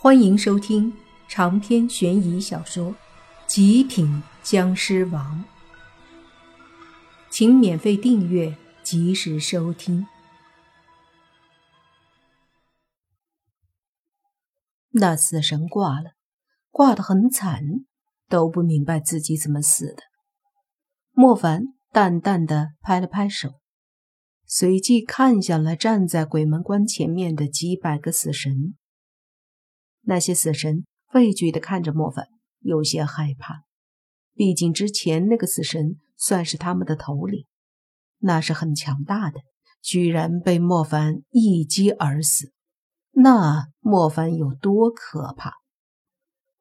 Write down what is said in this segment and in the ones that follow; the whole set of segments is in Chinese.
欢迎收听长篇悬疑小说《极品僵尸王》，请免费订阅，及时收听。那死神挂了，挂得很惨，都不明白自己怎么死的。莫凡淡淡的拍了拍手，随即看向了站在鬼门关前面的几百个死神。那些死神畏惧地看着莫凡，有些害怕。毕竟之前那个死神算是他们的头领，那是很强大的，居然被莫凡一击而死，那莫凡有多可怕？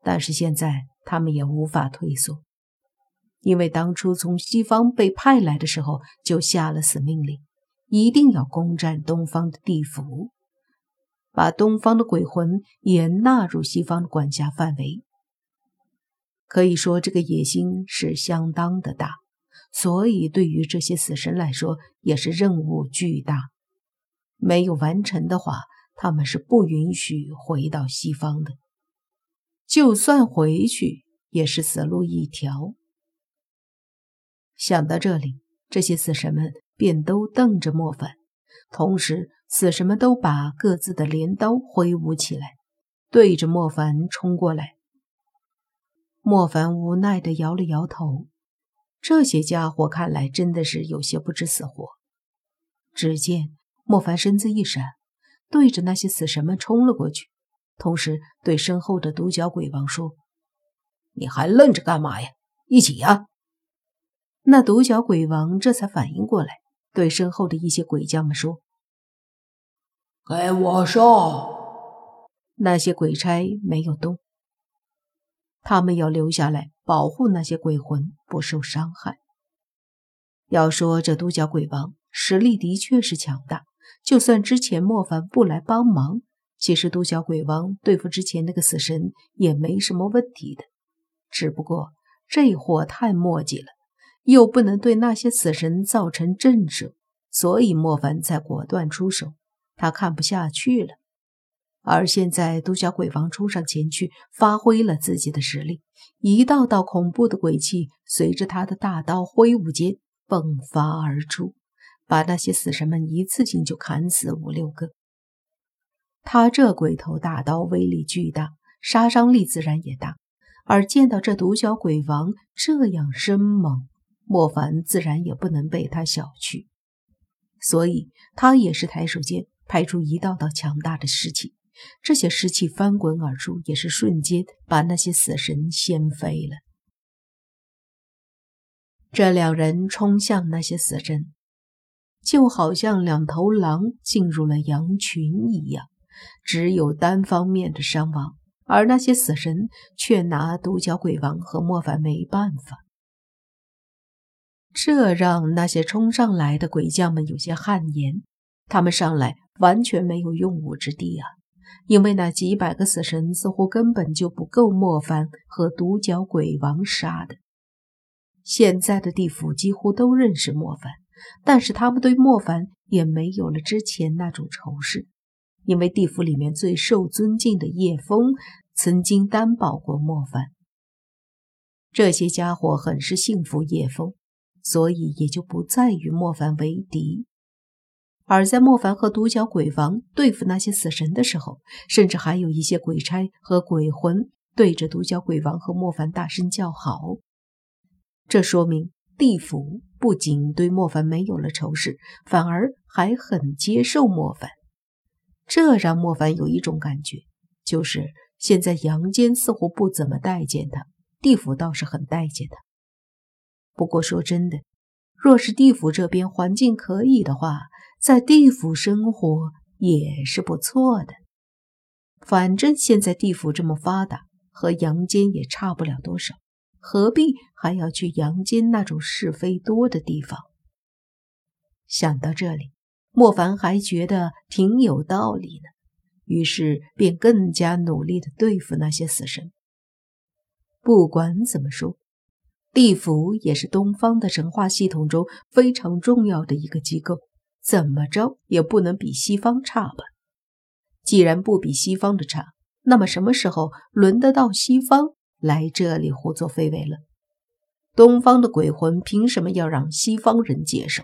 但是现在他们也无法退缩，因为当初从西方被派来的时候就下了死命令，一定要攻占东方的地府。把东方的鬼魂也纳入西方的管辖范围，可以说这个野心是相当的大，所以对于这些死神来说也是任务巨大。没有完成的话，他们是不允许回到西方的。就算回去，也是死路一条。想到这里，这些死神们便都瞪着莫凡，同时。死神们都把各自的镰刀挥舞起来，对着莫凡冲过来。莫凡无奈地摇了摇头，这些家伙看来真的是有些不知死活。只见莫凡身子一闪，对着那些死神们冲了过去，同时对身后的独角鬼王说：“你还愣着干嘛呀？一起呀！”那独角鬼王这才反应过来，对身后的一些鬼将们说。给我上！那些鬼差没有动，他们要留下来保护那些鬼魂不受伤害。要说这独角鬼王实力的确是强大，就算之前莫凡不来帮忙，其实独角鬼王对付之前那个死神也没什么问题的。只不过这货太墨迹了，又不能对那些死神造成震慑，所以莫凡才果断出手。他看不下去了，而现在独角鬼王冲上前去，发挥了自己的实力，一道道恐怖的鬼气随着他的大刀挥舞间迸发而出，把那些死神们一次性就砍死五六个。他这鬼头大刀威力巨大，杀伤力自然也大，而见到这独角鬼王这样生猛，莫凡自然也不能被他小觑，所以他也是抬手间。拍出一道道强大的尸气，这些尸气翻滚而出，也是瞬间把那些死神掀飞了。这两人冲向那些死神，就好像两头狼进入了羊群一样，只有单方面的伤亡，而那些死神却拿独角鬼王和莫凡没办法。这让那些冲上来的鬼将们有些汗颜，他们上来。完全没有用武之地啊！因为那几百个死神似乎根本就不够莫凡和独角鬼王杀的。现在的地府几乎都认识莫凡，但是他们对莫凡也没有了之前那种仇视，因为地府里面最受尊敬的叶枫曾经担保过莫凡。这些家伙很是信服叶枫，所以也就不再与莫凡为敌。而在莫凡和独角鬼王对付那些死神的时候，甚至还有一些鬼差和鬼魂对着独角鬼王和莫凡大声叫好。这说明地府不仅对莫凡没有了仇视，反而还很接受莫凡。这让莫凡有一种感觉，就是现在阳间似乎不怎么待见他，地府倒是很待见他。不过说真的，若是地府这边环境可以的话，在地府生活也是不错的，反正现在地府这么发达，和阳间也差不了多少，何必还要去阳间那种是非多的地方？想到这里，莫凡还觉得挺有道理呢，于是便更加努力的对付那些死神。不管怎么说，地府也是东方的神话系统中非常重要的一个机构。怎么着也不能比西方差吧？既然不比西方的差，那么什么时候轮得到西方来这里胡作非为了？东方的鬼魂凭什么要让西方人接受？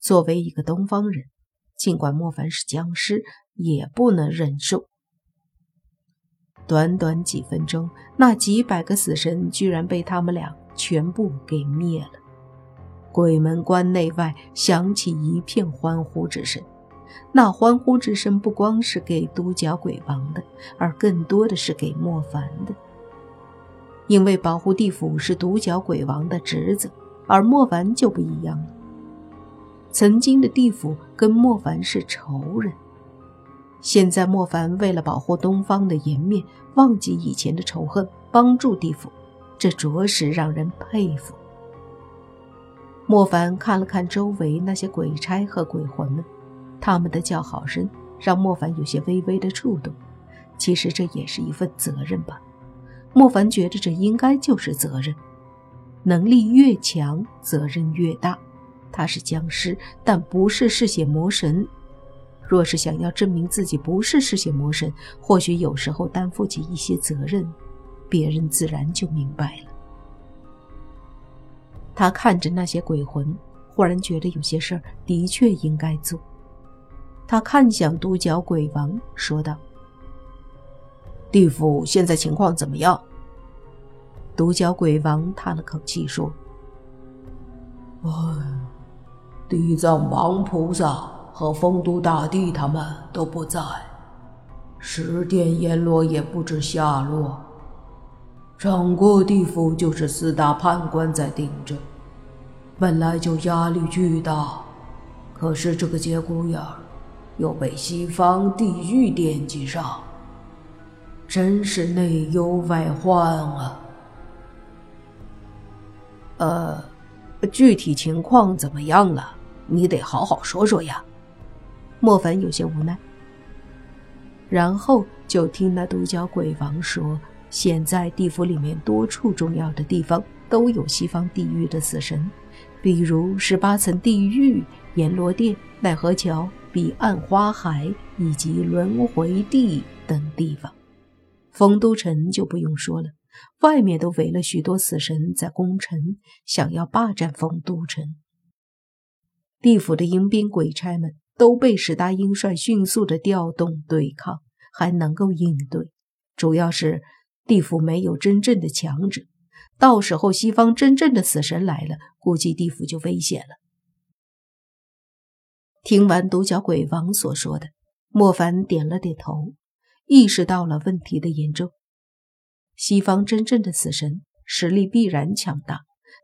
作为一个东方人，尽管莫凡是僵尸，也不能忍受。短短几分钟，那几百个死神居然被他们俩全部给灭了。鬼门关内外响起一片欢呼之声。那欢呼之声不光是给独角鬼王的，而更多的是给莫凡的。因为保护地府是独角鬼王的职责，而莫凡就不一样了。曾经的地府跟莫凡是仇人，现在莫凡为了保护东方的颜面，忘记以前的仇恨，帮助地府，这着实让人佩服。莫凡看了看周围那些鬼差和鬼魂们，他们的叫好声让莫凡有些微微的触动。其实这也是一份责任吧。莫凡觉得这应该就是责任，能力越强，责任越大。他是僵尸，但不是嗜血魔神。若是想要证明自己不是嗜血魔神，或许有时候担负起一些责任，别人自然就明白了。他看着那些鬼魂，忽然觉得有些事儿的确应该做。他看向独角鬼王，说道。地府现在情况怎么样？独角鬼王叹了口气说：“唉，地藏王菩萨和丰都大帝他们都不在，十殿阎罗也不知下落，整个地府就是四大判官在盯着，本来就压力巨大，可是这个节骨眼儿又被西方地狱惦记上。”真是内忧外患啊！呃，具体情况怎么样了？你得好好说说呀。莫凡有些无奈。然后就听那独角鬼王说：“现在地府里面多处重要的地方都有西方地狱的死神，比如十八层地狱、阎罗殿、奈何桥、彼岸花海以及轮回地等地方。”丰都城就不用说了，外面都围了许多死神在攻城，想要霸占丰都城。地府的阴兵鬼差们都被史大英帅迅速的调动对抗，还能够应对。主要是地府没有真正的强者，到时候西方真正的死神来了，估计地府就危险了。听完独角鬼王所说的，莫凡点了点头。意识到了问题的严重。西方真正的死神实力必然强大，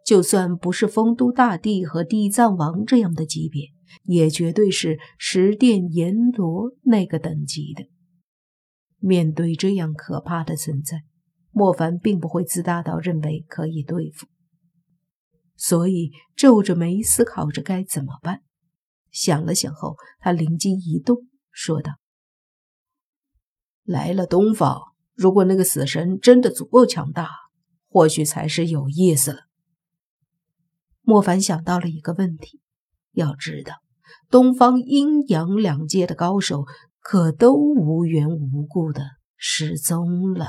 就算不是丰都大帝和地藏王这样的级别，也绝对是十殿阎罗那个等级的。面对这样可怕的存在，莫凡并不会自大到认为可以对付，所以皱着眉思考着该怎么办。想了想后，他灵机一动，说道。来了东方，如果那个死神真的足够强大，或许才是有意思了。莫凡想到了一个问题：要知道，东方阴阳两界的高手可都无缘无故的失踪了。